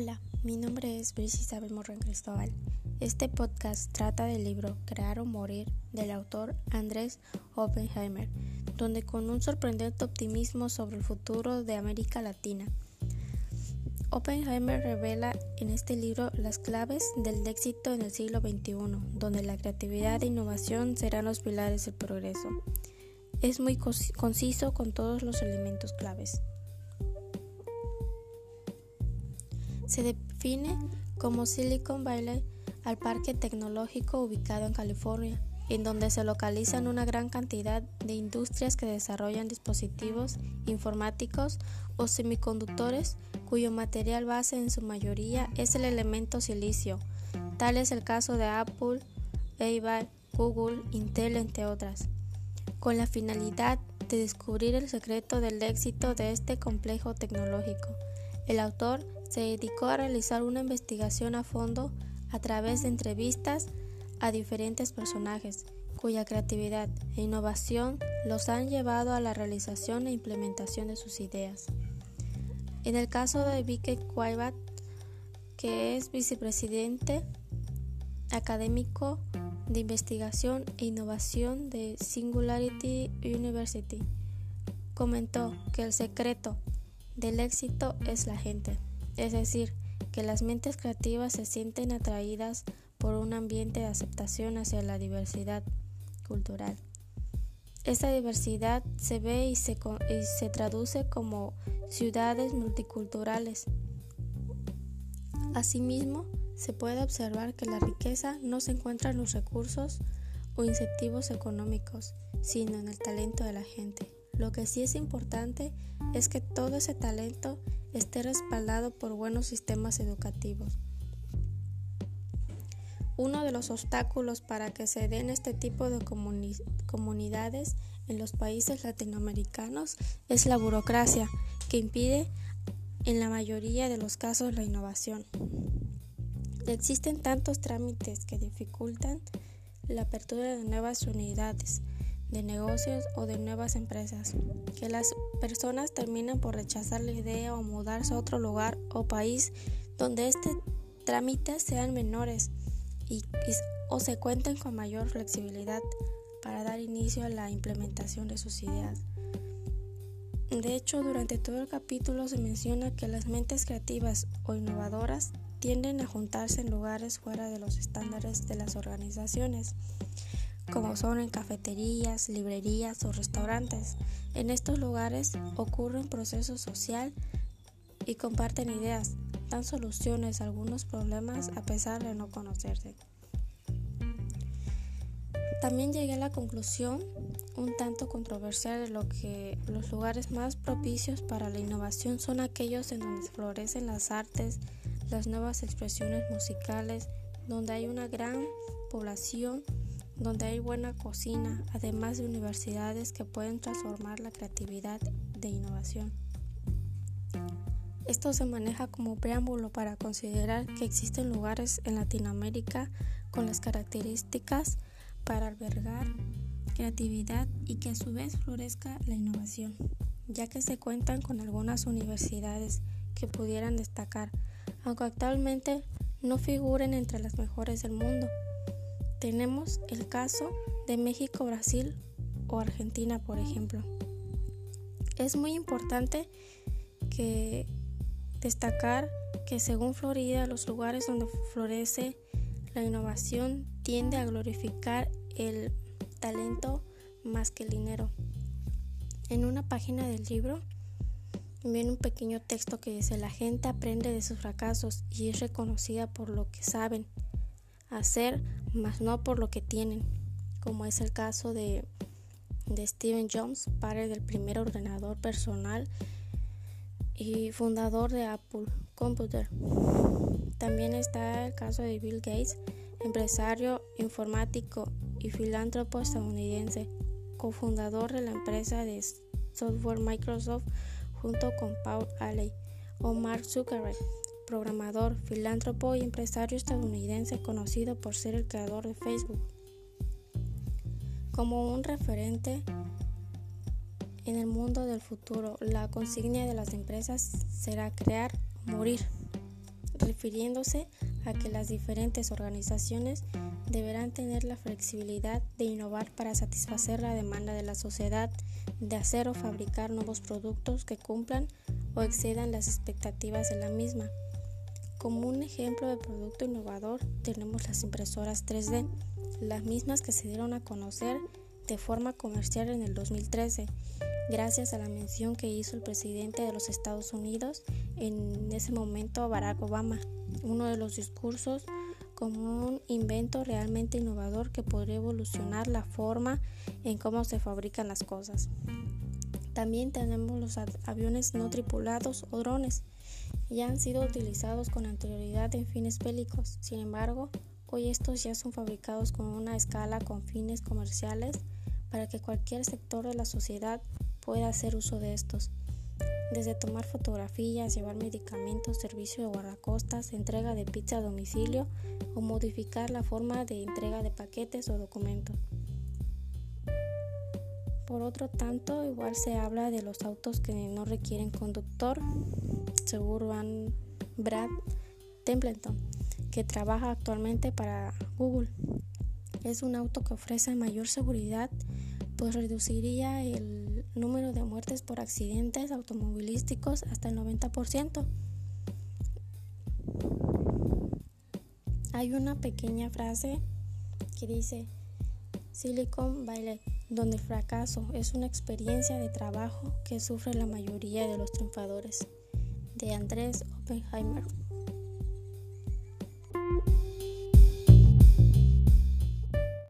Hola, mi nombre es Brice Isabel Morán Cristóbal. Este podcast trata del libro Crear o Morir del autor Andrés Oppenheimer, donde con un sorprendente optimismo sobre el futuro de América Latina. Oppenheimer revela en este libro las claves del éxito en el siglo XXI, donde la creatividad e innovación serán los pilares del progreso. Es muy conciso con todos los elementos claves. Se define como Silicon Valley al parque tecnológico ubicado en California, en donde se localizan una gran cantidad de industrias que desarrollan dispositivos informáticos o semiconductores cuyo material base en su mayoría es el elemento silicio. Tal es el caso de Apple, eBay, Google, Intel, entre otras, con la finalidad de descubrir el secreto del éxito de este complejo tecnológico. El autor se dedicó a realizar una investigación a fondo a través de entrevistas a diferentes personajes cuya creatividad e innovación los han llevado a la realización e implementación de sus ideas. En el caso de Vicky Quaibat, que es vicepresidente académico de investigación e innovación de Singularity University, comentó que el secreto del éxito es la gente es decir, que las mentes creativas se sienten atraídas por un ambiente de aceptación hacia la diversidad cultural. Esta diversidad se ve y se, traduce como ciudades multiculturales. Asimismo, se puede observar que la riqueza no se encuentra en los recursos o incentivos económicos, sino en el talento de la gente. Lo que sí es importante es que todo ese talento esté respaldado por buenos sistemas educativos. Uno de los obstáculos para que se den este tipo de comunidades en los países latinoamericanos es la burocracia, que impide en la mayoría de los casos la innovación. Existen tantos trámites que dificultan la apertura de nuevas unidades, de negocios o de nuevas empresas, que las personas terminan por rechazar la idea o mudarse a otro lugar o país donde este trámite sean menores y, o se cuenten con mayor flexibilidad para dar inicio a la implementación de sus ideas. De hecho, durante todo el capítulo se menciona que las mentes creativas o innovadoras tienden a juntarse en lugares fuera de los estándares de las organizaciones como son en cafeterías, librerías o restaurantes. En estos lugares ocurre un proceso social y comparten ideas, dan soluciones a algunos problemas a pesar de no conocerse. También llegué a la conclusión un tanto controversial de lo que los lugares más propicios para la innovación son aquellos en donde florecen las artes, las nuevas expresiones musicales, donde hay una gran población donde hay buena cocina, además de universidades que pueden transformar la creatividad de innovación. Esto se maneja como preámbulo para considerar que existen lugares en Latinoamérica con las características para albergar creatividad y que a su vez florezca la innovación, ya que se cuentan con algunas universidades que pudieran destacar, aunque actualmente no figuren entre las mejores del mundo. Tenemos el caso de México, Brasil o Argentina, por ejemplo. Es muy importante que destacar que según Florida, los lugares donde florece la innovación tiende a glorificar el talento más que el dinero. En una página del libro viene un pequeño texto que dice la gente aprende de sus fracasos y es reconocida por lo que saben hacer, mas no por lo que tienen, como es el caso de, de Steven Jobs, padre del primer ordenador personal y fundador de Apple Computer. También está el caso de Bill Gates, empresario informático y filántropo estadounidense, cofundador de la empresa de software Microsoft junto con Paul Allen o Mark Zuckerberg programador, filántropo y empresario estadounidense conocido por ser el creador de Facebook. Como un referente en el mundo del futuro, la consigna de las empresas será crear morir. refiriéndose a que las diferentes organizaciones deberán tener la flexibilidad de innovar para satisfacer la demanda de la sociedad, de hacer o fabricar nuevos productos que cumplan o excedan las expectativas de la misma. Como un ejemplo de producto innovador tenemos las impresoras 3D, las mismas que se dieron a conocer de forma comercial en el 2013, gracias a la mención que hizo el presidente de los Estados Unidos en ese momento Barack Obama, uno de los discursos como un invento realmente innovador que podría evolucionar la forma en cómo se fabrican las cosas. También tenemos los aviones no tripulados o drones. Ya han sido utilizados con anterioridad en fines bélicos. Sin embargo, hoy estos ya son fabricados con una escala con fines comerciales para que cualquier sector de la sociedad pueda hacer uso de estos. Desde tomar fotografías, llevar medicamentos, servicio de guardacostas, entrega de pizza a domicilio o modificar la forma de entrega de paquetes o documentos. Por otro tanto, igual se habla de los autos que no requieren conductor, según Brad Templeton, que trabaja actualmente para Google. Es un auto que ofrece mayor seguridad, pues reduciría el número de muertes por accidentes automovilísticos hasta el 90%. Hay una pequeña frase que dice Silicon Valley donde el fracaso es una experiencia de trabajo que sufre la mayoría de los triunfadores, de Andrés Oppenheimer.